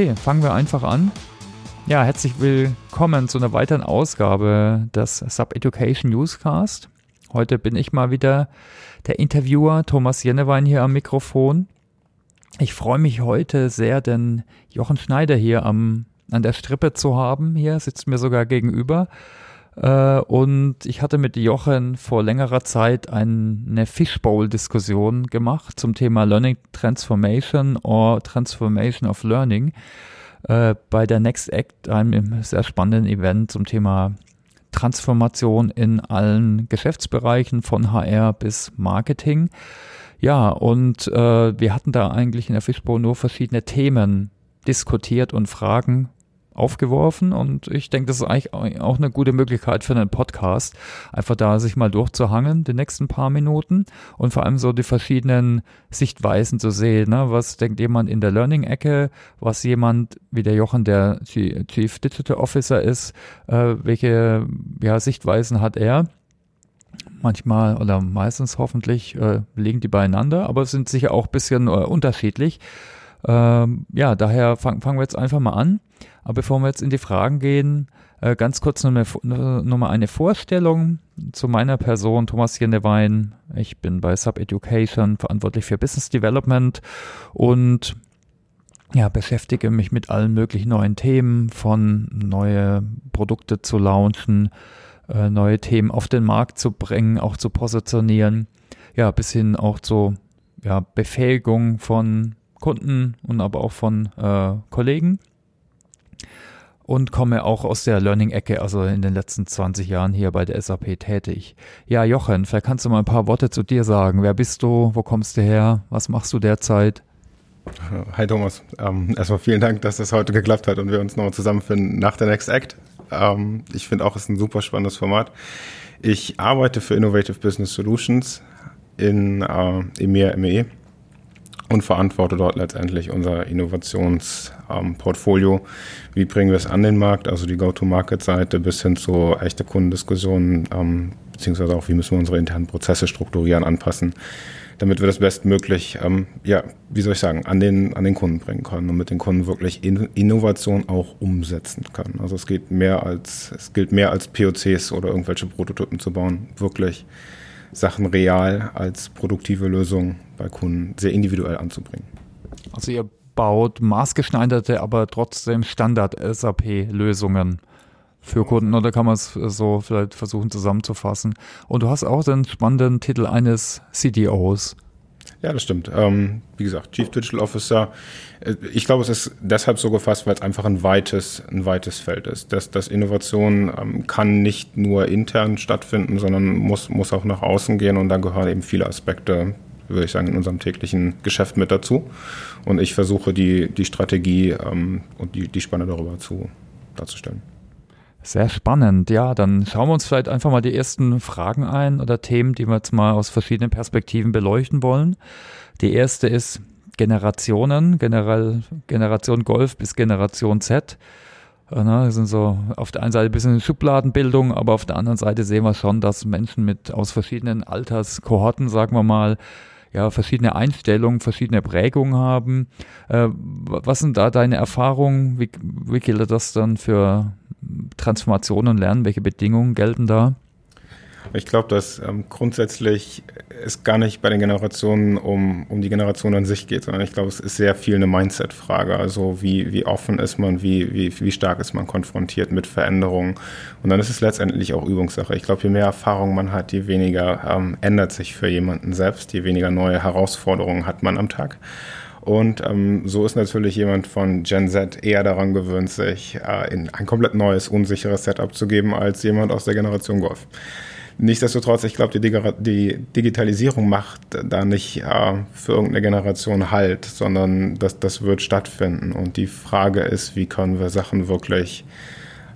Okay, fangen wir einfach an. Ja, herzlich willkommen zu einer weiteren Ausgabe des Sub Education Newscast. Heute bin ich mal wieder der Interviewer Thomas Jennewein hier am Mikrofon. Ich freue mich heute sehr, denn Jochen Schneider hier am, an der Strippe zu haben. Hier sitzt mir sogar gegenüber. Äh, und ich hatte mit Jochen vor längerer Zeit eine Fishbowl-Diskussion gemacht zum Thema Learning Transformation or Transformation of Learning äh, bei der Next Act, einem sehr spannenden Event zum Thema Transformation in allen Geschäftsbereichen von HR bis Marketing. Ja, und äh, wir hatten da eigentlich in der Fishbowl nur verschiedene Themen diskutiert und Fragen aufgeworfen und ich denke, das ist eigentlich auch eine gute Möglichkeit für einen Podcast, einfach da sich mal durchzuhangen, die nächsten paar Minuten und vor allem so die verschiedenen Sichtweisen zu sehen. Ne? Was denkt jemand in der Learning-Ecke, was jemand wie der Jochen, der Chief Digital Officer ist, äh, welche ja, Sichtweisen hat er? manchmal oder meistens hoffentlich äh, liegen die beieinander, aber sind sicher auch ein bisschen äh, unterschiedlich. Ähm, ja, daher fangen wir jetzt einfach mal an. Aber bevor wir jetzt in die Fragen gehen, äh, ganz kurz noch, eine, noch eine Vorstellung zu meiner Person, Thomas Jennewein. Ich bin bei Sub Education verantwortlich für Business Development und ja, beschäftige mich mit allen möglichen neuen Themen, von neue Produkte zu launchen, äh, neue Themen auf den Markt zu bringen, auch zu positionieren, ja, bis hin auch zu ja, Befähigung von Kunden und aber auch von äh, Kollegen. Und komme auch aus der Learning-Ecke, also in den letzten 20 Jahren hier bei der SAP tätig. Ja, Jochen, vielleicht kannst du mal ein paar Worte zu dir sagen. Wer bist du? Wo kommst du her? Was machst du derzeit? Hi Thomas. Ähm, erstmal vielen Dank, dass das heute geklappt hat und wir uns nochmal zusammenfinden nach der Next Act. Ähm, ich finde auch, es ist ein super spannendes Format. Ich arbeite für Innovative Business Solutions in äh, EMEA, MEE und verantworte dort letztendlich unser Innovationsportfolio. Ähm, wie bringen wir es an den Markt, also die Go-to-Market-Seite bis hin zu echte Kundendiskussionen, ähm, beziehungsweise auch, wie müssen wir unsere internen Prozesse strukturieren, anpassen, damit wir das bestmöglich, ähm, ja, wie soll ich sagen, an den, an den Kunden bringen können und mit den Kunden wirklich in Innovation auch umsetzen können. Also es geht mehr als, es gilt mehr als POCs oder irgendwelche Prototypen zu bauen, wirklich Sachen real als produktive Lösung bei Kunden sehr individuell anzubringen. Also ihr baut maßgeschneiderte, aber trotzdem Standard-SAP-Lösungen für Kunden oder kann man es so vielleicht versuchen zusammenzufassen? Und du hast auch den spannenden Titel eines CDOs. Ja, das stimmt. Ähm, wie gesagt, Chief Digital Officer. Äh, ich glaube, es ist deshalb so gefasst, weil es einfach ein weites, ein weites Feld ist. Das, das Innovation ähm, kann nicht nur intern stattfinden, sondern muss, muss auch nach außen gehen und da gehören eben viele Aspekte, würde ich sagen, in unserem täglichen Geschäft mit dazu. Und ich versuche die, die Strategie ähm, und die, die Spanne darüber zu, darzustellen. Sehr spannend. Ja, dann schauen wir uns vielleicht einfach mal die ersten Fragen ein oder Themen, die wir jetzt mal aus verschiedenen Perspektiven beleuchten wollen. Die erste ist Generationen, generell Generation Golf bis Generation Z. Äh, das sind so auf der einen Seite ein bisschen Schubladenbildung, aber auf der anderen Seite sehen wir schon, dass Menschen mit aus verschiedenen Alterskohorten, sagen wir mal, ja, verschiedene Einstellungen, verschiedene Prägungen haben. Äh, was sind da deine Erfahrungen? Wie, wie gilt das dann für Transformation und Lernen? Welche Bedingungen gelten da? Ich glaube, dass ähm, grundsätzlich es gar nicht bei den Generationen um, um die Generation an sich geht, sondern ich glaube, es ist sehr viel eine Mindset-Frage. Also wie, wie offen ist man, wie, wie, wie stark ist man konfrontiert mit Veränderungen. Und dann ist es letztendlich auch Übungssache. Ich glaube, je mehr Erfahrung man hat, je weniger ähm, ändert sich für jemanden selbst, je weniger neue Herausforderungen hat man am Tag. Und ähm, so ist natürlich jemand von Gen Z eher daran gewöhnt, sich äh, in ein komplett neues, unsicheres Setup zu geben, als jemand aus der Generation Golf. Nichtsdestotrotz, ich glaube, die, die, Digitalisierung macht da nicht äh, für irgendeine Generation Halt, sondern das, das wird stattfinden. Und die Frage ist, wie können wir Sachen wirklich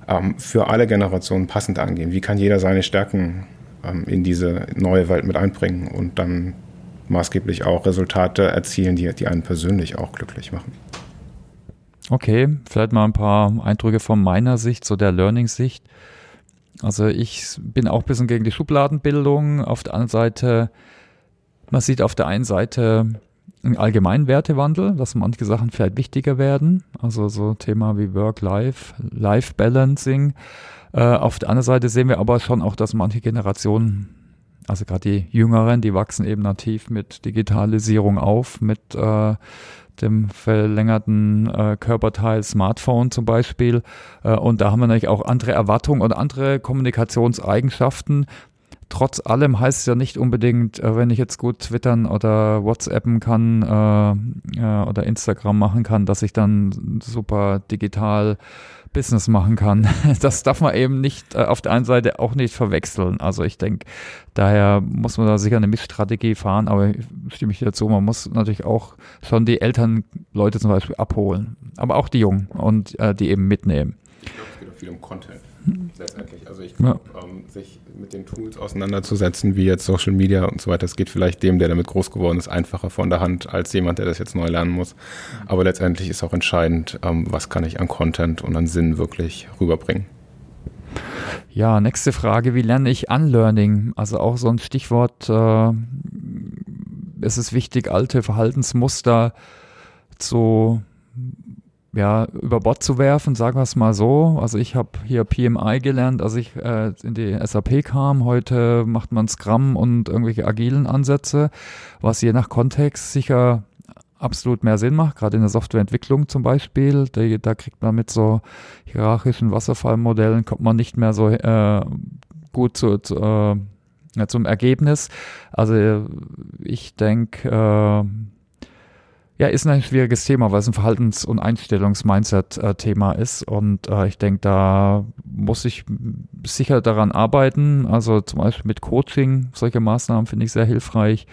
ähm, für alle Generationen passend angehen? Wie kann jeder seine Stärken ähm, in diese neue Welt mit einbringen und dann maßgeblich auch Resultate erzielen, die, die einen persönlich auch glücklich machen? Okay, vielleicht mal ein paar Eindrücke von meiner Sicht, so der Learning-Sicht. Also ich bin auch ein bisschen gegen die Schubladenbildung. Auf der anderen Seite, man sieht auf der einen Seite einen allgemeinen Wertewandel, dass manche Sachen vielleicht wichtiger werden. Also so Thema wie Work-Life, Life-Balancing. Äh, auf der anderen Seite sehen wir aber schon auch, dass manche Generationen, also gerade die Jüngeren, die wachsen eben nativ mit Digitalisierung auf, mit äh, dem verlängerten äh, Körperteil Smartphone zum Beispiel. Äh, und da haben wir natürlich auch andere Erwartungen und andere Kommunikationseigenschaften, trotz allem heißt es ja nicht unbedingt, äh, wenn ich jetzt gut twittern oder WhatsAppen kann äh, äh, oder Instagram machen kann, dass ich dann super digital Business machen kann. Das darf man eben nicht äh, auf der einen Seite auch nicht verwechseln. Also ich denke, daher muss man da sicher eine Missstrategie fahren, aber stimme ich dazu, man muss natürlich auch schon die Elternleute zum Beispiel abholen, aber auch die Jungen und äh, die eben mitnehmen. Auch viel um Content letztendlich. Also ich glaube, ja. ähm, sich mit den Tools auseinanderzusetzen, wie jetzt Social Media und so weiter, das geht vielleicht dem, der damit groß geworden ist, einfacher von der Hand als jemand, der das jetzt neu lernen muss. Aber letztendlich ist auch entscheidend, ähm, was kann ich an Content und an Sinn wirklich rüberbringen. Ja, nächste Frage, wie lerne ich Unlearning? Also auch so ein Stichwort, äh, es ist wichtig, alte Verhaltensmuster zu ja, über Bord zu werfen, sagen wir es mal so. Also ich habe hier PMI gelernt, als ich äh, in die SAP kam. Heute macht man Scrum und irgendwelche agilen Ansätze, was je nach Kontext sicher absolut mehr Sinn macht, gerade in der Softwareentwicklung zum Beispiel. Da, da kriegt man mit so hierarchischen Wasserfallmodellen, kommt man nicht mehr so äh, gut zu, zu äh, zum Ergebnis. Also ich denke, äh, ja, ist ein schwieriges Thema, weil es ein Verhaltens- und Einstellungs-Mindset-Thema ist. Und äh, ich denke, da muss ich sicher daran arbeiten. Also zum Beispiel mit Coaching, solche Maßnahmen finde ich sehr hilfreich.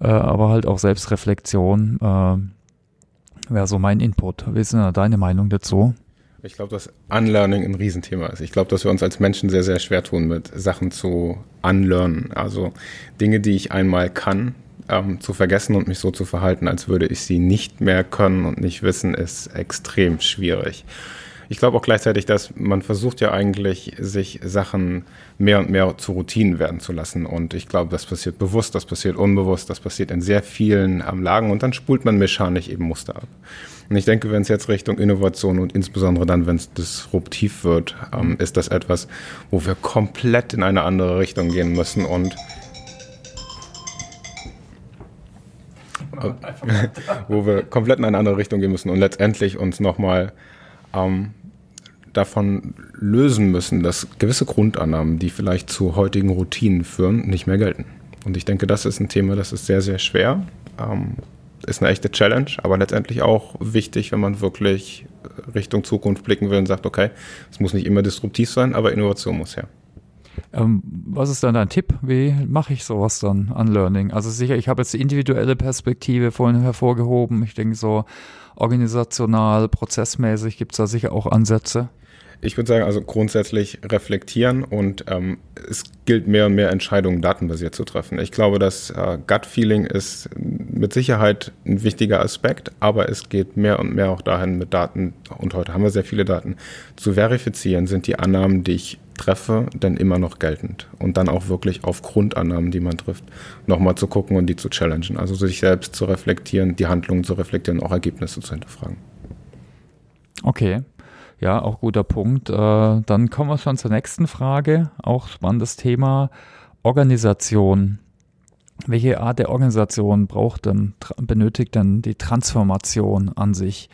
Äh, aber halt auch Selbstreflexion äh, wäre so mein Input. Wie ist denn deine Meinung dazu? Ich glaube, dass Unlearning ein Riesenthema ist. Ich glaube, dass wir uns als Menschen sehr, sehr schwer tun, mit Sachen zu unlearnen. Also Dinge, die ich einmal kann, ähm, zu vergessen und mich so zu verhalten, als würde ich sie nicht mehr können und nicht wissen, ist extrem schwierig. Ich glaube auch gleichzeitig, dass man versucht ja eigentlich, sich Sachen mehr und mehr zu Routinen werden zu lassen. Und ich glaube, das passiert bewusst, das passiert unbewusst, das passiert in sehr vielen ähm, Lagen und dann spult man mechanisch eben Muster ab. Und ich denke, wenn es jetzt Richtung Innovation und insbesondere dann, wenn es disruptiv wird, ähm, ist das etwas, wo wir komplett in eine andere Richtung gehen müssen und wo wir komplett in eine andere Richtung gehen müssen und letztendlich uns nochmal ähm, davon lösen müssen, dass gewisse Grundannahmen, die vielleicht zu heutigen Routinen führen, nicht mehr gelten. Und ich denke, das ist ein Thema, das ist sehr, sehr schwer. Ähm, ist eine echte Challenge, aber letztendlich auch wichtig, wenn man wirklich Richtung Zukunft blicken will und sagt, okay, es muss nicht immer disruptiv sein, aber Innovation muss her. Ähm, was ist dann dein Tipp? Wie mache ich sowas dann an Learning? Also sicher, ich habe jetzt die individuelle Perspektive vorhin hervorgehoben. Ich denke so organisational, prozessmäßig gibt es da sicher auch Ansätze. Ich würde sagen, also grundsätzlich reflektieren und ähm, es gilt mehr und mehr Entscheidungen datenbasiert zu treffen. Ich glaube, das äh, Gut-Feeling ist mit Sicherheit ein wichtiger Aspekt, aber es geht mehr und mehr auch dahin, mit Daten, und heute haben wir sehr viele Daten, zu verifizieren, sind die Annahmen, die ich treffe, denn immer noch geltend. Und dann auch wirklich auf Grundannahmen, die man trifft, nochmal zu gucken und die zu challengen. Also sich selbst zu reflektieren, die Handlungen zu reflektieren, auch Ergebnisse zu hinterfragen. Okay. Ja, auch guter Punkt. Äh, dann kommen wir schon zur nächsten Frage. Auch spannendes Thema. Organisation. Welche Art der Organisation braucht denn, benötigt denn die Transformation an sich?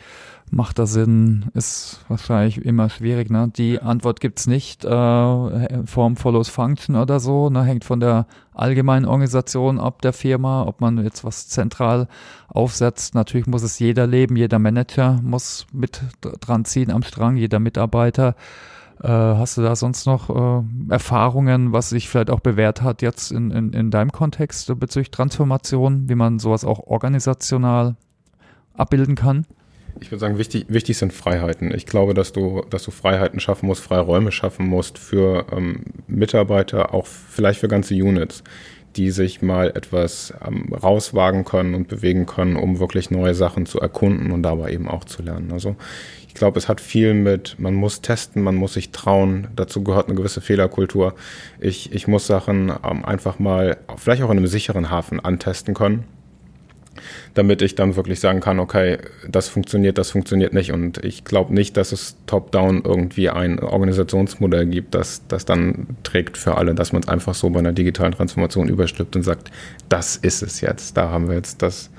Macht das Sinn? Ist wahrscheinlich immer schwierig. Ne? Die Antwort gibt's nicht. Äh, Form follows Function oder so. Ne? Hängt von der allgemeinen Organisation ab der Firma, ob man jetzt was zentral aufsetzt. Natürlich muss es jeder leben, jeder Manager muss mit dran ziehen am Strang, jeder Mitarbeiter. Äh, hast du da sonst noch äh, Erfahrungen, was sich vielleicht auch bewährt hat jetzt in, in, in deinem Kontext bezüglich Transformation, wie man sowas auch organisational abbilden kann? Ich würde sagen, wichtig, wichtig sind Freiheiten. Ich glaube, dass du, dass du Freiheiten schaffen musst, freie Räume schaffen musst für ähm, Mitarbeiter, auch vielleicht für ganze Units, die sich mal etwas ähm, rauswagen können und bewegen können, um wirklich neue Sachen zu erkunden und dabei eben auch zu lernen. Also ich glaube, es hat viel mit, man muss testen, man muss sich trauen. Dazu gehört eine gewisse Fehlerkultur. Ich, ich muss Sachen ähm, einfach mal, vielleicht auch in einem sicheren Hafen antesten können damit ich dann wirklich sagen kann, okay, das funktioniert, das funktioniert nicht. Und ich glaube nicht, dass es top-down irgendwie ein Organisationsmodell gibt, das das dann trägt für alle, dass man es einfach so bei einer digitalen Transformation überstülpt und sagt, das ist es jetzt. Da haben wir jetzt das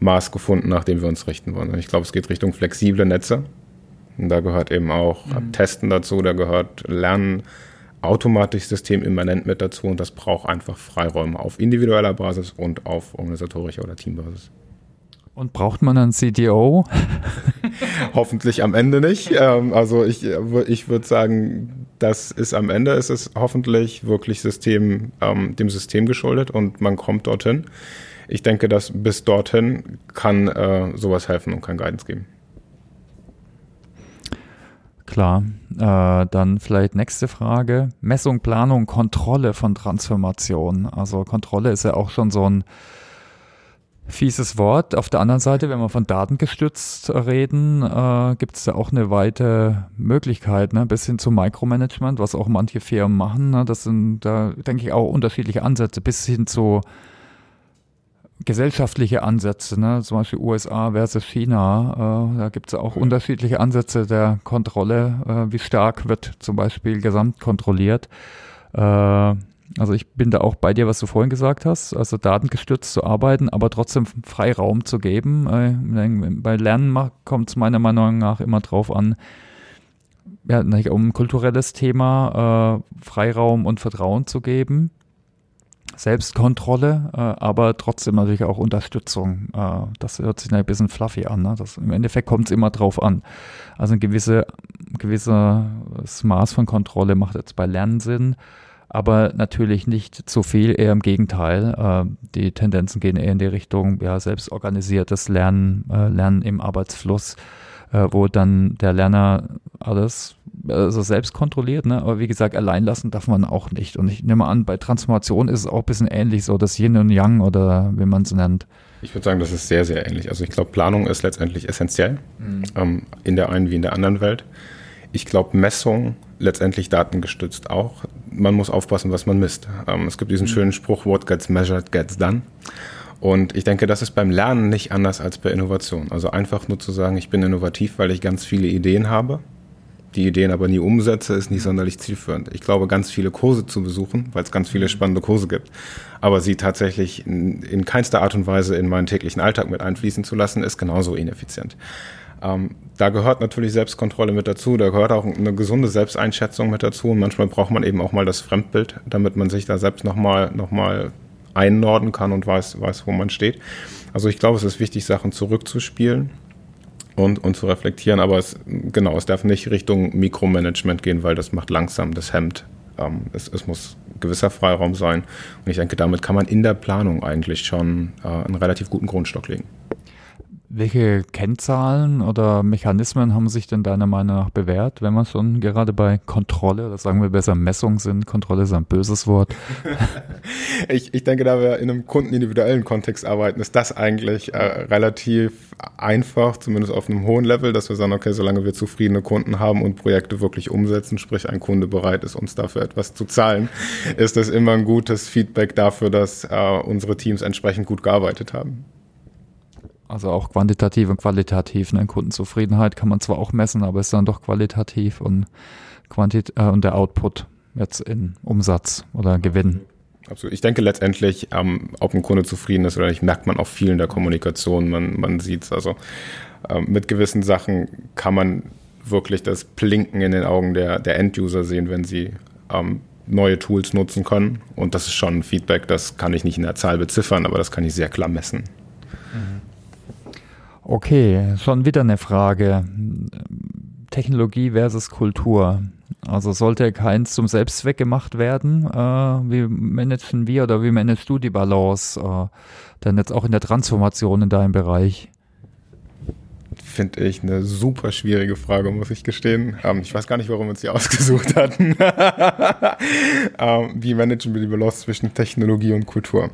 Maß gefunden, nach dem wir uns richten wollen. Und ich glaube, es geht Richtung flexible Netze. Und da gehört eben auch mhm. Testen dazu, da gehört Lernen automatisch systemimmanent mit dazu und das braucht einfach Freiräume auf individueller Basis und auf organisatorischer oder Teambasis. Und braucht man einen CDO? hoffentlich am Ende nicht. Ähm, also ich, ich würde sagen, das ist am Ende ist es hoffentlich wirklich System, ähm, dem System geschuldet und man kommt dorthin. Ich denke, dass bis dorthin kann äh, sowas helfen und kann Guidance geben. Klar. Äh, dann vielleicht nächste Frage. Messung, Planung, Kontrolle von Transformation. Also Kontrolle ist ja auch schon so ein fieses Wort. Auf der anderen Seite, wenn wir von datengestützt reden, äh, gibt es da auch eine weite Möglichkeit, ne? bis hin zum Micromanagement, was auch manche Firmen machen. Ne? Das sind, da denke ich, auch unterschiedliche Ansätze, bis hin zu gesellschaftliche Ansätze, ne? zum Beispiel USA versus China. Äh, da gibt es auch unterschiedliche Ansätze der Kontrolle. Äh, wie stark wird zum Beispiel gesamt kontrolliert? Äh, also ich bin da auch bei dir, was du vorhin gesagt hast, also datengestützt zu arbeiten, aber trotzdem Freiraum zu geben. Äh, bei Lernen kommt es meiner Meinung nach immer drauf an, ja, um ein kulturelles Thema, äh, Freiraum und Vertrauen zu geben. Selbstkontrolle, äh, aber trotzdem natürlich auch Unterstützung. Äh, das hört sich ein bisschen fluffy an. Ne? Das, Im Endeffekt kommt es immer drauf an. Also ein gewisse, gewisses Maß von Kontrolle macht jetzt bei Lernen Sinn, aber natürlich nicht zu viel, eher im Gegenteil. Äh, die Tendenzen gehen eher in die Richtung ja, selbstorganisiertes Lernen, äh, Lernen im Arbeitsfluss, äh, wo dann der Lerner alles also selbst kontrolliert, ne? aber wie gesagt, allein lassen darf man auch nicht. Und ich nehme an, bei Transformation ist es auch ein bisschen ähnlich, so das Yin und Yang oder wie man es nennt. Ich würde sagen, das ist sehr, sehr ähnlich. Also ich glaube, Planung ist letztendlich essentiell, mhm. ähm, in der einen wie in der anderen Welt. Ich glaube, Messung letztendlich datengestützt auch. Man muss aufpassen, was man misst. Ähm, es gibt diesen mhm. schönen Spruch, what gets measured gets done. Und ich denke, das ist beim Lernen nicht anders als bei Innovation. Also einfach nur zu sagen, ich bin innovativ, weil ich ganz viele Ideen habe die Ideen aber nie umsetze, ist nicht sonderlich zielführend. Ich glaube, ganz viele Kurse zu besuchen, weil es ganz viele spannende Kurse gibt, aber sie tatsächlich in, in keinster Art und Weise in meinen täglichen Alltag mit einfließen zu lassen, ist genauso ineffizient. Ähm, da gehört natürlich Selbstkontrolle mit dazu, da gehört auch eine gesunde Selbsteinschätzung mit dazu und manchmal braucht man eben auch mal das Fremdbild, damit man sich da selbst nochmal noch mal einnorden kann und weiß, weiß, wo man steht. Also ich glaube, es ist wichtig, Sachen zurückzuspielen und, und zu reflektieren. Aber es, genau, es darf nicht Richtung Mikromanagement gehen, weil das macht langsam, das hemmt. Ähm, es, es muss gewisser Freiraum sein. Und ich denke, damit kann man in der Planung eigentlich schon äh, einen relativ guten Grundstock legen. Welche Kennzahlen oder Mechanismen haben sich denn deiner Meinung nach bewährt, wenn wir schon gerade bei Kontrolle, oder sagen wir besser Messung sind? Kontrolle ist ein böses Wort. ich, ich denke, da wir in einem kundenindividuellen Kontext arbeiten, ist das eigentlich äh, relativ einfach, zumindest auf einem hohen Level, dass wir sagen, okay, solange wir zufriedene Kunden haben und Projekte wirklich umsetzen, sprich ein Kunde bereit ist, uns dafür etwas zu zahlen, ist das immer ein gutes Feedback dafür, dass äh, unsere Teams entsprechend gut gearbeitet haben. Also auch quantitativ und qualitativ. Ne? Kundenzufriedenheit kann man zwar auch messen, aber ist dann doch qualitativ und, Quantit äh, und der Output jetzt in Umsatz oder Gewinn. Absolut. Ich denke letztendlich, ähm, ob ein Kunde zufrieden ist oder nicht, merkt man auch viel in der Kommunikation. Man, man sieht es. Also ähm, mit gewissen Sachen kann man wirklich das Blinken in den Augen der, der End-User sehen, wenn sie ähm, neue Tools nutzen können. Und das ist schon ein Feedback, das kann ich nicht in der Zahl beziffern, aber das kann ich sehr klar messen. Mhm. Okay, schon wieder eine Frage. Technologie versus Kultur. Also sollte keins zum Selbstzweck gemacht werden? Äh, wie managen wir oder wie managst du die Balance? Äh, denn jetzt auch in der Transformation in deinem Bereich. Finde ich eine super schwierige Frage, muss ich gestehen. Ähm, ich weiß gar nicht, warum wir uns die ausgesucht hatten. ähm, wie managen wir die Balance zwischen Technologie und Kultur?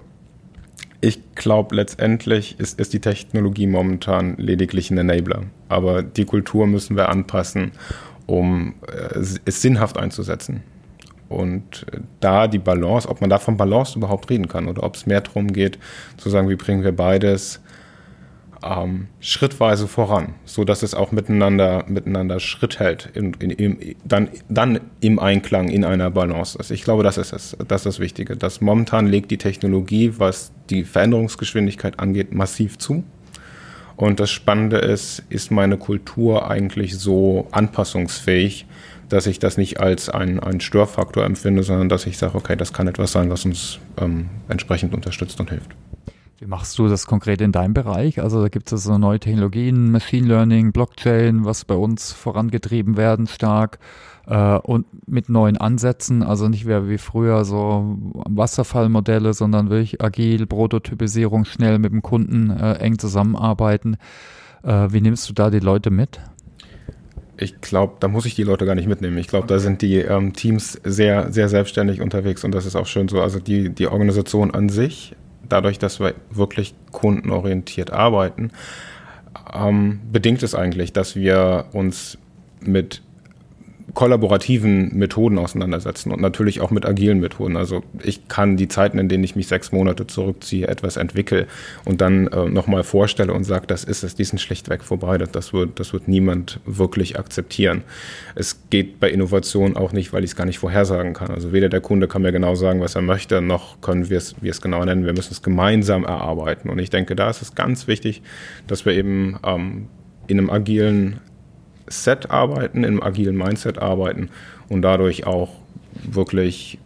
Ich glaube, letztendlich ist, ist die Technologie momentan lediglich ein Enabler. Aber die Kultur müssen wir anpassen, um äh, es sinnhaft einzusetzen. Und äh, da die Balance, ob man da von Balance überhaupt reden kann oder ob es mehr darum geht, zu sagen, wie bringen wir beides ähm, schrittweise voran, so dass es auch miteinander, miteinander Schritt hält, in, in, in, dann, dann im Einklang, in einer Balance ist. Ich glaube, das ist das, das ist das Wichtige. Das momentan legt die Technologie, was die Veränderungsgeschwindigkeit angeht, massiv zu. Und das Spannende ist, ist meine Kultur eigentlich so anpassungsfähig, dass ich das nicht als ein, ein Störfaktor empfinde, sondern dass ich sage, okay, das kann etwas sein, was uns ähm, entsprechend unterstützt und hilft. Wie machst du das konkret in deinem Bereich? Also da gibt es so neue Technologien, Machine Learning, Blockchain, was bei uns vorangetrieben werden stark äh, und mit neuen Ansätzen, also nicht mehr wie früher so Wasserfallmodelle, sondern wirklich agil, Prototypisierung, schnell mit dem Kunden äh, eng zusammenarbeiten. Äh, wie nimmst du da die Leute mit? Ich glaube, da muss ich die Leute gar nicht mitnehmen. Ich glaube, da sind die ähm, Teams sehr, sehr selbstständig unterwegs und das ist auch schön so. Also die, die Organisation an sich dadurch, dass wir wirklich kundenorientiert arbeiten, ähm, bedingt es eigentlich, dass wir uns mit kollaborativen Methoden auseinandersetzen und natürlich auch mit agilen Methoden. Also ich kann die Zeiten, in denen ich mich sechs Monate zurückziehe, etwas entwickle und dann äh, nochmal vorstelle und sage, das ist es, die sind schlichtweg vorbei. Das wird, das wird niemand wirklich akzeptieren. Es geht bei Innovation auch nicht, weil ich es gar nicht vorhersagen kann. Also weder der Kunde kann mir genau sagen, was er möchte, noch können wir es, wir es genau nennen. Wir müssen es gemeinsam erarbeiten. Und ich denke, da ist es ganz wichtig, dass wir eben ähm, in einem agilen Set arbeiten, im agilen Mindset arbeiten und dadurch auch wirklich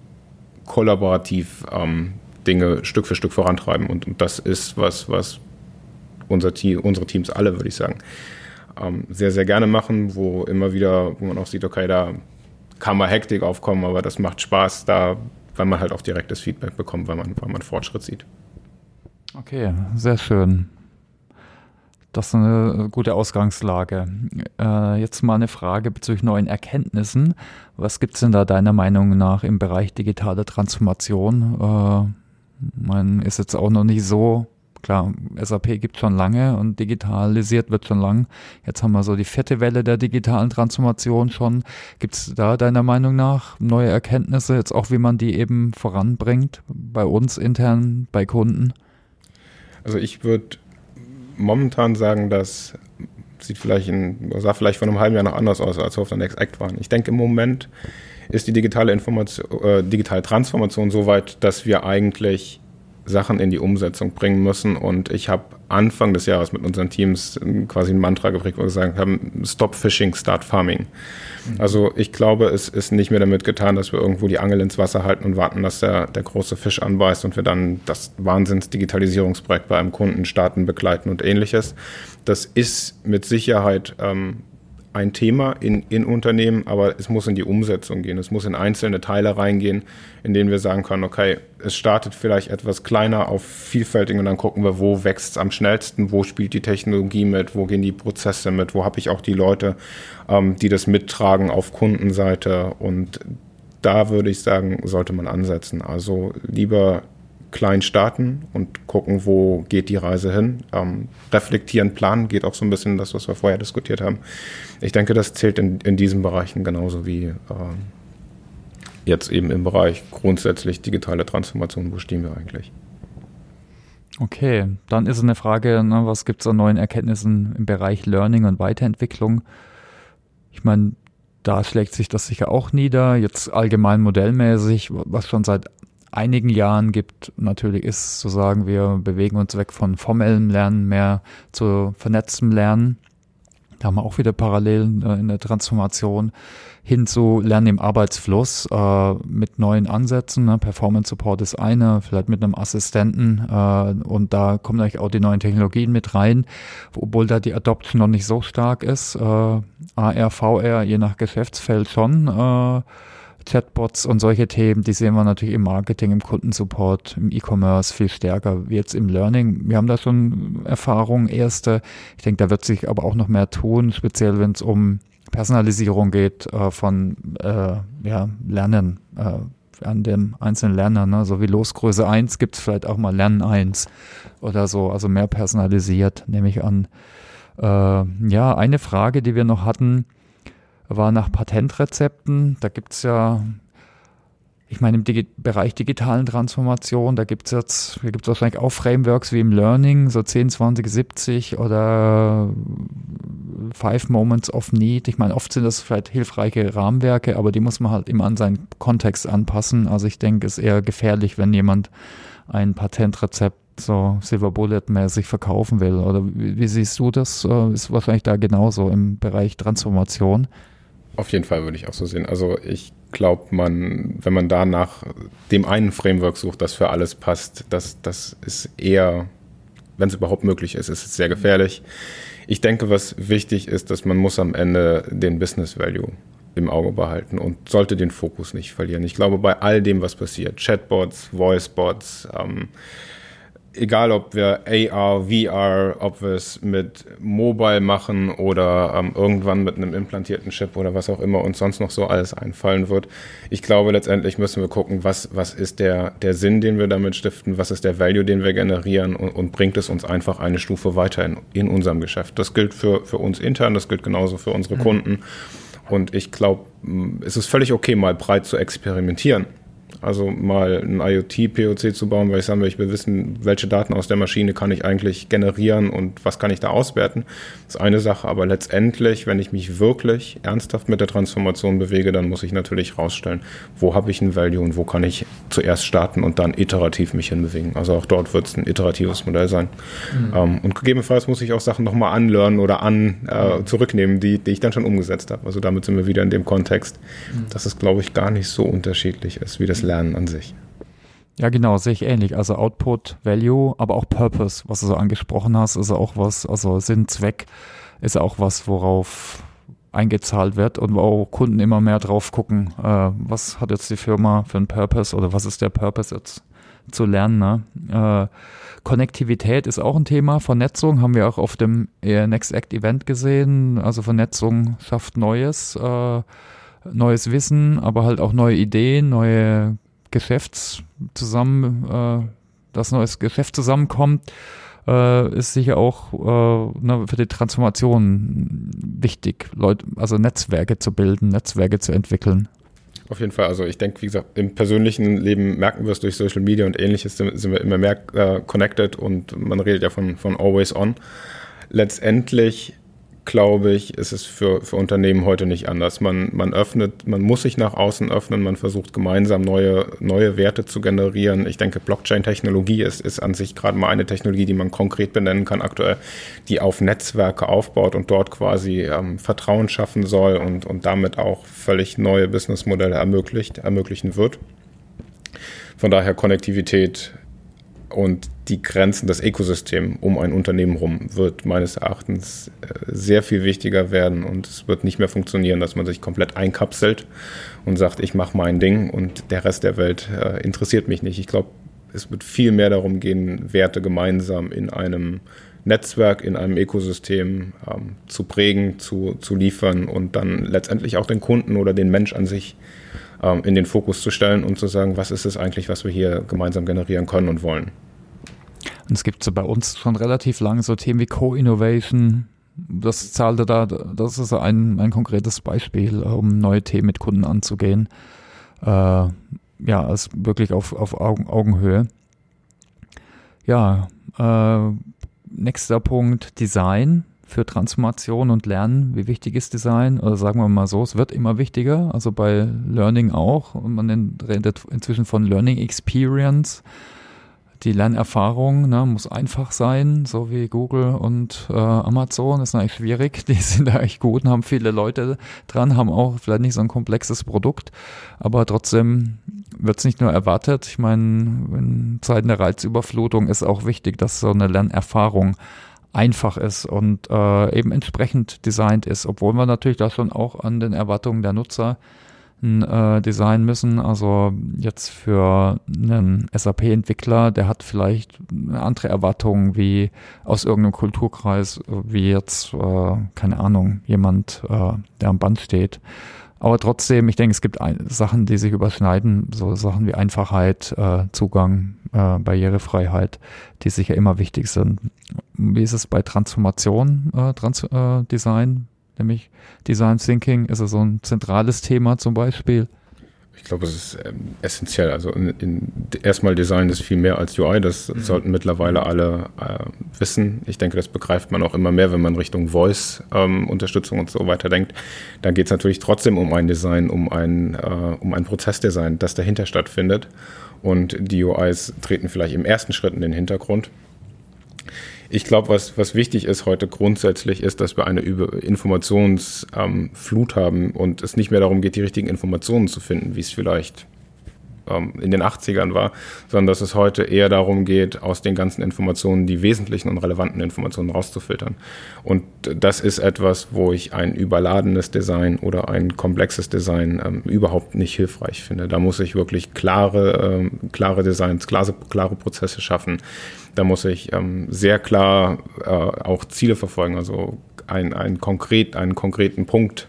kollaborativ ähm, Dinge Stück für Stück vorantreiben. Und, und das ist was, was unser Team, unsere Teams alle, würde ich sagen, ähm, sehr, sehr gerne machen, wo immer wieder, wo man auch sieht, okay, da kann mal Hektik aufkommen, aber das macht Spaß, da, weil man halt auch direktes Feedback bekommt, weil man, weil man Fortschritt sieht. Okay, sehr schön. Das ist eine gute Ausgangslage. Äh, jetzt mal eine Frage bezüglich neuen Erkenntnissen. Was gibt es denn da deiner Meinung nach im Bereich digitale Transformation? Äh, man ist jetzt auch noch nicht so, klar, SAP gibt schon lange und digitalisiert wird schon lang. Jetzt haben wir so die vierte Welle der digitalen Transformation schon. Gibt es da deiner Meinung nach neue Erkenntnisse, jetzt auch wie man die eben voranbringt, bei uns intern, bei Kunden? Also ich würde momentan sagen, das sieht vielleicht in, sah vielleicht vor einem halben Jahr noch anders aus, als wir auf der Next Act waren. Ich denke, im Moment ist die digitale Information, äh, digitale Transformation so weit, dass wir eigentlich Sachen in die Umsetzung bringen müssen. Und ich habe Anfang des Jahres mit unseren Teams quasi ein Mantra geprägt, wo wir gesagt haben, Stop Fishing, Start Farming. Mhm. Also ich glaube, es ist nicht mehr damit getan, dass wir irgendwo die Angel ins Wasser halten und warten, dass der, der große Fisch anbeißt und wir dann das Wahnsinns-Digitalisierungsprojekt bei einem Kunden starten, begleiten und ähnliches. Das ist mit Sicherheit ähm, ein Thema in, in Unternehmen, aber es muss in die Umsetzung gehen. Es muss in einzelne Teile reingehen, in denen wir sagen können, okay, es startet vielleicht etwas kleiner auf vielfältig und dann gucken wir, wo wächst es am schnellsten, wo spielt die Technologie mit, wo gehen die Prozesse mit, wo habe ich auch die Leute, ähm, die das mittragen auf Kundenseite und da würde ich sagen, sollte man ansetzen. Also lieber klein starten und gucken, wo geht die Reise hin. Ähm, reflektieren, planen geht auch so ein bisschen das, was wir vorher diskutiert haben. Ich denke, das zählt in, in diesen Bereichen genauso wie äh, jetzt eben im Bereich grundsätzlich digitale Transformation. Wo stehen wir eigentlich? Okay, dann ist eine Frage, ne, was gibt es an neuen Erkenntnissen im Bereich Learning und Weiterentwicklung? Ich meine, da schlägt sich das sicher auch nieder. Jetzt allgemein modellmäßig, was schon seit einigen Jahren gibt, natürlich ist zu sagen, wir bewegen uns weg von formellem Lernen mehr zu vernetztem Lernen. Da haben wir auch wieder Parallelen äh, in der Transformation hin zu Lernen im Arbeitsfluss äh, mit neuen Ansätzen. Ne? Performance Support ist eine, vielleicht mit einem Assistenten äh, und da kommen natürlich auch die neuen Technologien mit rein, obwohl da die Adoption noch nicht so stark ist. Äh, AR, VR, je nach Geschäftsfeld schon. Chatbots und solche Themen, die sehen wir natürlich im Marketing, im Kundensupport, im E-Commerce viel stärker wie jetzt im Learning. Wir haben da schon Erfahrungen, erste. Ich denke, da wird sich aber auch noch mehr tun, speziell wenn es um Personalisierung geht äh, von äh, ja, Lernen äh, an dem einzelnen Lerner. Ne? So wie Losgröße 1 gibt es vielleicht auch mal Lernen 1 oder so, also mehr personalisiert, nehme ich an. Äh, ja, eine Frage, die wir noch hatten, war nach Patentrezepten. Da gibt es ja ich meine, im Digi Bereich digitalen Transformation, da gibt es jetzt, da gibt es wahrscheinlich auch Frameworks wie im Learning, so 10, 20, 70 oder Five Moments of Need. Ich meine, oft sind das vielleicht hilfreiche Rahmenwerke, aber die muss man halt immer an seinen Kontext anpassen. Also ich denke, es ist eher gefährlich, wenn jemand ein Patentrezept so Silver Bullet mäßig verkaufen will. Oder wie, wie siehst du das? Äh, ist wahrscheinlich da genauso im Bereich Transformation. Auf jeden Fall würde ich auch so sehen. Also ich glaube, man, wenn man da nach dem einen Framework sucht, das für alles passt, das, das ist eher, wenn es überhaupt möglich ist, ist es sehr gefährlich. Ich denke, was wichtig ist, dass man muss am Ende den Business Value im Auge behalten und sollte den Fokus nicht verlieren. Ich glaube, bei all dem, was passiert, Chatbots, Voicebots, ähm, egal ob wir AR, VR, ob wir es mit Mobile machen oder ähm, irgendwann mit einem implantierten Chip oder was auch immer uns sonst noch so alles einfallen wird. Ich glaube, letztendlich müssen wir gucken, was, was ist der, der Sinn, den wir damit stiften, was ist der Value, den wir generieren und, und bringt es uns einfach eine Stufe weiter in, in unserem Geschäft. Das gilt für, für uns intern, das gilt genauso für unsere mhm. Kunden. Und ich glaube, es ist völlig okay, mal breit zu experimentieren. Also mal ein IoT-POC zu bauen, weil ich sagen will, ich will wissen, welche Daten aus der Maschine kann ich eigentlich generieren und was kann ich da auswerten. Das ist eine Sache, aber letztendlich, wenn ich mich wirklich ernsthaft mit der Transformation bewege, dann muss ich natürlich rausstellen, wo habe ich ein Value und wo kann ich zuerst starten und dann iterativ mich hinbewegen. Also auch dort wird es ein iteratives Modell sein. Mhm. Ähm, und gegebenenfalls muss ich auch Sachen nochmal anlernen oder an äh, zurücknehmen, die, die ich dann schon umgesetzt habe. Also damit sind wir wieder in dem Kontext, mhm. dass es, glaube ich, gar nicht so unterschiedlich ist, wie das Lernen an sich. Ja, genau, sehe ich ähnlich. Also Output, Value, aber auch Purpose, was du so angesprochen hast, ist auch was, also Sinn, Zweck ist auch was, worauf eingezahlt wird und wo Kunden immer mehr drauf gucken, äh, was hat jetzt die Firma für einen Purpose oder was ist der Purpose jetzt zu lernen. Ne? Äh, Konnektivität ist auch ein Thema. Vernetzung haben wir auch auf dem Next Act Event gesehen. Also Vernetzung schafft Neues. Äh, neues Wissen, aber halt auch neue Ideen, neue Geschäfts zusammen, äh, dass neues Geschäft zusammenkommt, äh, ist sicher auch äh, ne, für die Transformation wichtig, Leute, also Netzwerke zu bilden, Netzwerke zu entwickeln. Auf jeden Fall. Also ich denke, wie gesagt, im persönlichen Leben merken wir es durch Social Media und ähnliches, sind wir immer mehr äh, connected und man redet ja von, von always on. Letztendlich glaube ich, ist es für, für Unternehmen heute nicht anders. Man, man öffnet, man muss sich nach außen öffnen, man versucht gemeinsam neue, neue Werte zu generieren. Ich denke, Blockchain-Technologie ist, ist an sich gerade mal eine Technologie, die man konkret benennen kann aktuell, die auf Netzwerke aufbaut und dort quasi ähm, Vertrauen schaffen soll und, und damit auch völlig neue Businessmodelle ermöglicht, ermöglichen wird. Von daher Konnektivität und die Grenzen, das Ökosystem um ein Unternehmen rum wird meines Erachtens äh, sehr viel wichtiger werden und es wird nicht mehr funktionieren, dass man sich komplett einkapselt und sagt, ich mache mein Ding und der Rest der Welt äh, interessiert mich nicht. Ich glaube, es wird viel mehr darum gehen, Werte gemeinsam in einem Netzwerk, in einem Ökosystem ähm, zu prägen, zu, zu liefern und dann letztendlich auch den Kunden oder den Mensch an sich ähm, in den Fokus zu stellen und zu sagen, was ist es eigentlich, was wir hier gemeinsam generieren können und wollen. Und es gibt so bei uns schon relativ lange so Themen wie Co-Innovation. Das zahlte da, das ist ein, ein konkretes Beispiel, um neue Themen mit Kunden anzugehen. Äh, ja, also wirklich auf, auf Augen, Augenhöhe. Ja, äh, nächster Punkt, Design für Transformation und Lernen. Wie wichtig ist Design? Oder sagen wir mal so, es wird immer wichtiger, also bei Learning auch. Und man redet inzwischen von Learning Experience die Lernerfahrung ne, muss einfach sein, so wie Google und äh, Amazon. ist eigentlich schwierig. Die sind da echt gut und haben viele Leute dran, haben auch vielleicht nicht so ein komplexes Produkt, aber trotzdem wird es nicht nur erwartet. Ich meine, in Zeiten der Reizüberflutung ist auch wichtig, dass so eine Lernerfahrung einfach ist und äh, eben entsprechend designt ist, obwohl man natürlich da schon auch an den Erwartungen der Nutzer äh, designen müssen. Also jetzt für einen SAP-Entwickler, der hat vielleicht andere Erwartungen wie aus irgendeinem Kulturkreis, wie jetzt, äh, keine Ahnung, jemand, äh, der am Band steht. Aber trotzdem, ich denke, es gibt ein, Sachen, die sich überschneiden, so Sachen wie Einfachheit, äh, Zugang, äh, Barrierefreiheit, die sicher immer wichtig sind. Wie ist es bei Transformation, äh, Trans äh, Design? nämlich Design Thinking ist so ein zentrales Thema zum Beispiel. Ich glaube, es ist ähm, essentiell. Also in, in, erstmal Design ist viel mehr als UI. Das mhm. sollten mittlerweile alle äh, wissen. Ich denke, das begreift man auch immer mehr, wenn man Richtung Voice-Unterstützung ähm, und so weiter denkt. Dann geht es natürlich trotzdem um ein Design, um ein, äh, um ein Prozessdesign, das dahinter stattfindet. Und die UIs treten vielleicht im ersten Schritt in den Hintergrund. Ich glaube, was, was wichtig ist heute grundsätzlich ist, dass wir eine Informationsflut ähm, haben und es nicht mehr darum geht, die richtigen Informationen zu finden, wie es vielleicht ähm, in den 80ern war, sondern dass es heute eher darum geht, aus den ganzen Informationen die wesentlichen und relevanten Informationen rauszufiltern. Und das ist etwas, wo ich ein überladenes Design oder ein komplexes Design ähm, überhaupt nicht hilfreich finde. Da muss ich wirklich klare, ähm, klare Designs, klare, klare Prozesse schaffen. Da muss ich ähm, sehr klar äh, auch Ziele verfolgen, also ein, ein konkret, einen konkreten Punkt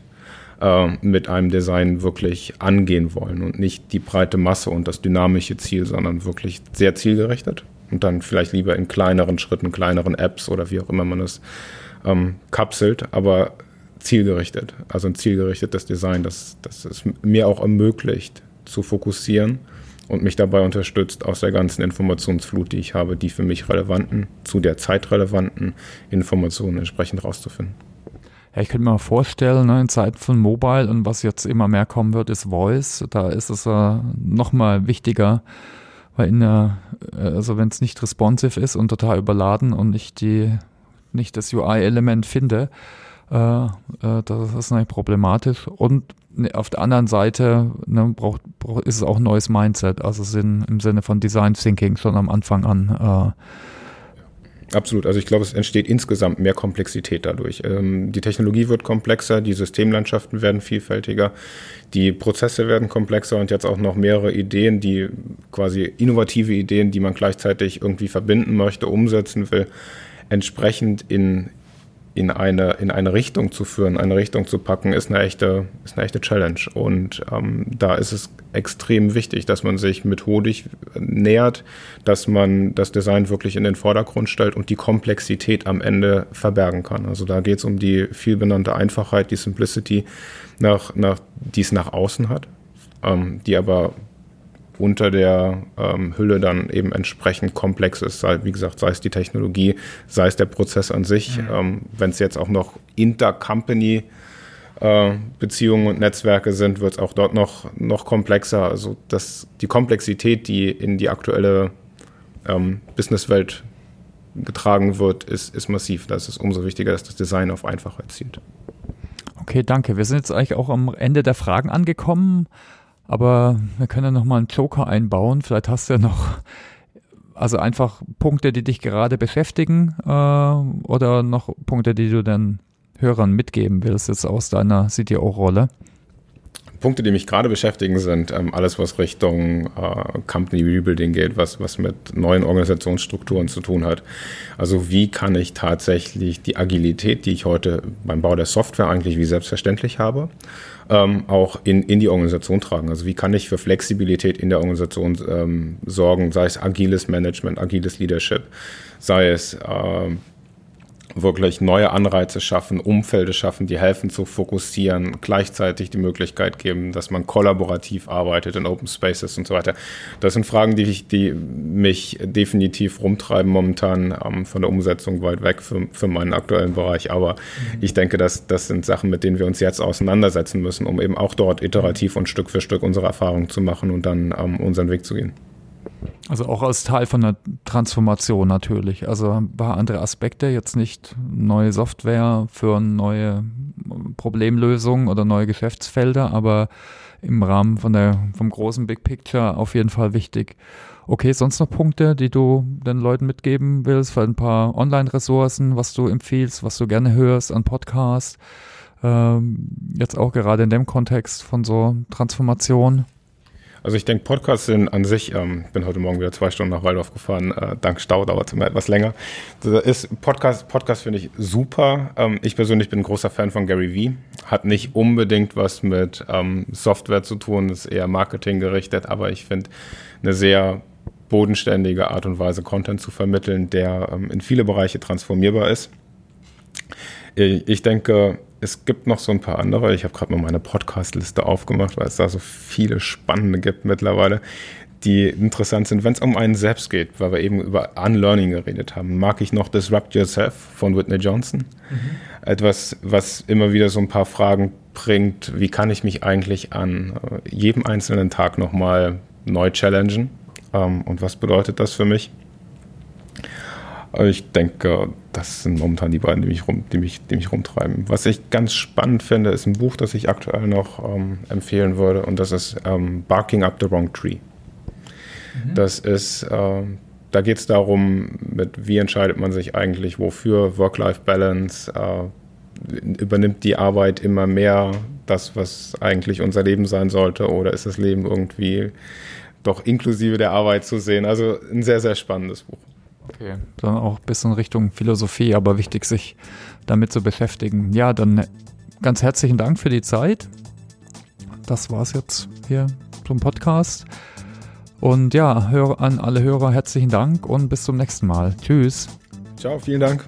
äh, mit einem Design wirklich angehen wollen und nicht die breite Masse und das dynamische Ziel, sondern wirklich sehr zielgerichtet und dann vielleicht lieber in kleineren Schritten, kleineren Apps oder wie auch immer man es ähm, kapselt, aber zielgerichtet. Also ein zielgerichtetes Design, das, das es mir auch ermöglicht zu fokussieren und mich dabei unterstützt, aus der ganzen Informationsflut, die ich habe, die für mich relevanten, zu der Zeit relevanten Informationen entsprechend rauszufinden. Ja, ich könnte mir vorstellen, ne, in Zeiten von Mobile und was jetzt immer mehr kommen wird, ist Voice. Da ist es äh, nochmal wichtiger, weil in der, also wenn es nicht responsive ist und total überladen und ich die, nicht das UI-Element finde, äh, äh, das ist natürlich problematisch. Und ne, auf der anderen Seite ne, braucht, braucht, ist es auch ein neues Mindset, also Sinn, im Sinne von Design Thinking schon am Anfang an. Äh, Absolut. Also ich glaube, es entsteht insgesamt mehr Komplexität dadurch. Ähm, die Technologie wird komplexer, die Systemlandschaften werden vielfältiger, die Prozesse werden komplexer und jetzt auch noch mehrere Ideen, die quasi innovative Ideen, die man gleichzeitig irgendwie verbinden möchte, umsetzen will, entsprechend in, in eine, in eine Richtung zu führen, eine Richtung zu packen, ist eine echte, ist eine echte Challenge. Und ähm, da ist es extrem wichtig, dass man sich methodisch nähert, dass man das Design wirklich in den Vordergrund stellt und die Komplexität am Ende verbergen kann. Also da geht es um die vielbenannte Einfachheit, die Simplicity, nach, nach, die es nach außen hat, ähm, die aber unter der ähm, Hülle dann eben entsprechend komplex ist, sei, wie gesagt, sei es die Technologie, sei es der Prozess an sich. Mhm. Ähm, Wenn es jetzt auch noch Intercompany äh, Beziehungen und Netzwerke sind, wird es auch dort noch, noch komplexer. Also das, die Komplexität, die in die aktuelle ähm, Businesswelt getragen wird, ist, ist massiv. Das ist umso wichtiger, dass das Design auf Einfachheit zielt. Okay, danke. Wir sind jetzt eigentlich auch am Ende der Fragen angekommen. Aber wir können ja nochmal einen Joker einbauen. Vielleicht hast du ja noch, also einfach Punkte, die dich gerade beschäftigen äh, oder noch Punkte, die du den Hörern mitgeben willst, jetzt aus deiner CTO-Rolle. Punkte, die mich gerade beschäftigen, sind ähm, alles, was Richtung äh, Company Rebuilding geht, was, was mit neuen Organisationsstrukturen zu tun hat. Also wie kann ich tatsächlich die Agilität, die ich heute beim Bau der Software eigentlich wie selbstverständlich habe, ähm, auch in, in die Organisation tragen. Also wie kann ich für Flexibilität in der Organisation ähm, sorgen, sei es agiles Management, agiles Leadership, sei es äh, wirklich neue Anreize schaffen, Umfelde schaffen, die helfen zu fokussieren, gleichzeitig die Möglichkeit geben, dass man kollaborativ arbeitet in Open Spaces und so weiter. Das sind Fragen, die, ich, die mich definitiv rumtreiben momentan ähm, von der Umsetzung weit weg für, für meinen aktuellen Bereich. Aber mhm. ich denke, dass das sind Sachen, mit denen wir uns jetzt auseinandersetzen müssen, um eben auch dort iterativ und Stück für Stück unsere Erfahrungen zu machen und dann ähm, unseren Weg zu gehen. Also auch als Teil von der Transformation natürlich. Also ein paar andere Aspekte, jetzt nicht neue Software für neue Problemlösungen oder neue Geschäftsfelder, aber im Rahmen von der, vom großen Big Picture auf jeden Fall wichtig. Okay, sonst noch Punkte, die du den Leuten mitgeben willst, für ein paar Online-Ressourcen, was du empfiehlst, was du gerne hörst an Podcasts, ähm, jetzt auch gerade in dem Kontext von so Transformation? Also ich denke, Podcasts sind an sich, ähm, bin heute Morgen wieder zwei Stunden nach Waldorf gefahren, äh, dank Stau dauert es immer etwas länger. Das ist Podcast, Podcast finde ich super. Ähm, ich persönlich bin ein großer Fan von Gary Vee. Hat nicht unbedingt was mit ähm, Software zu tun, ist eher Marketing gerichtet, aber ich finde eine sehr bodenständige Art und Weise, Content zu vermitteln, der ähm, in viele Bereiche transformierbar ist. Ich denke, es gibt noch so ein paar andere. Ich habe gerade mal meine Podcast-Liste aufgemacht, weil es da so viele spannende gibt mittlerweile, die interessant sind, wenn es um einen selbst geht, weil wir eben über Unlearning geredet haben. Mag ich noch Disrupt Yourself von Whitney Johnson. Mhm. Etwas, was immer wieder so ein paar Fragen bringt. Wie kann ich mich eigentlich an äh, jedem einzelnen Tag nochmal neu challengen? Ähm, und was bedeutet das für mich? Ich denke, das sind momentan die beiden, die mich, rum, die mich, die mich rumtreiben. Was ich ganz spannend finde, ist ein Buch, das ich aktuell noch ähm, empfehlen würde, und das ist ähm, Barking Up the Wrong Tree. Mhm. Das ist, äh, da geht es darum, mit wie entscheidet man sich eigentlich wofür, Work-Life-Balance, äh, übernimmt die Arbeit immer mehr das, was eigentlich unser Leben sein sollte, oder ist das Leben irgendwie doch inklusive der Arbeit zu sehen? Also ein sehr, sehr spannendes Buch. Okay, dann auch ein bisschen Richtung Philosophie, aber wichtig, sich damit zu beschäftigen. Ja, dann ganz herzlichen Dank für die Zeit. Das war's jetzt hier zum Podcast. Und ja, an alle Hörer herzlichen Dank und bis zum nächsten Mal. Tschüss. Ciao, vielen Dank.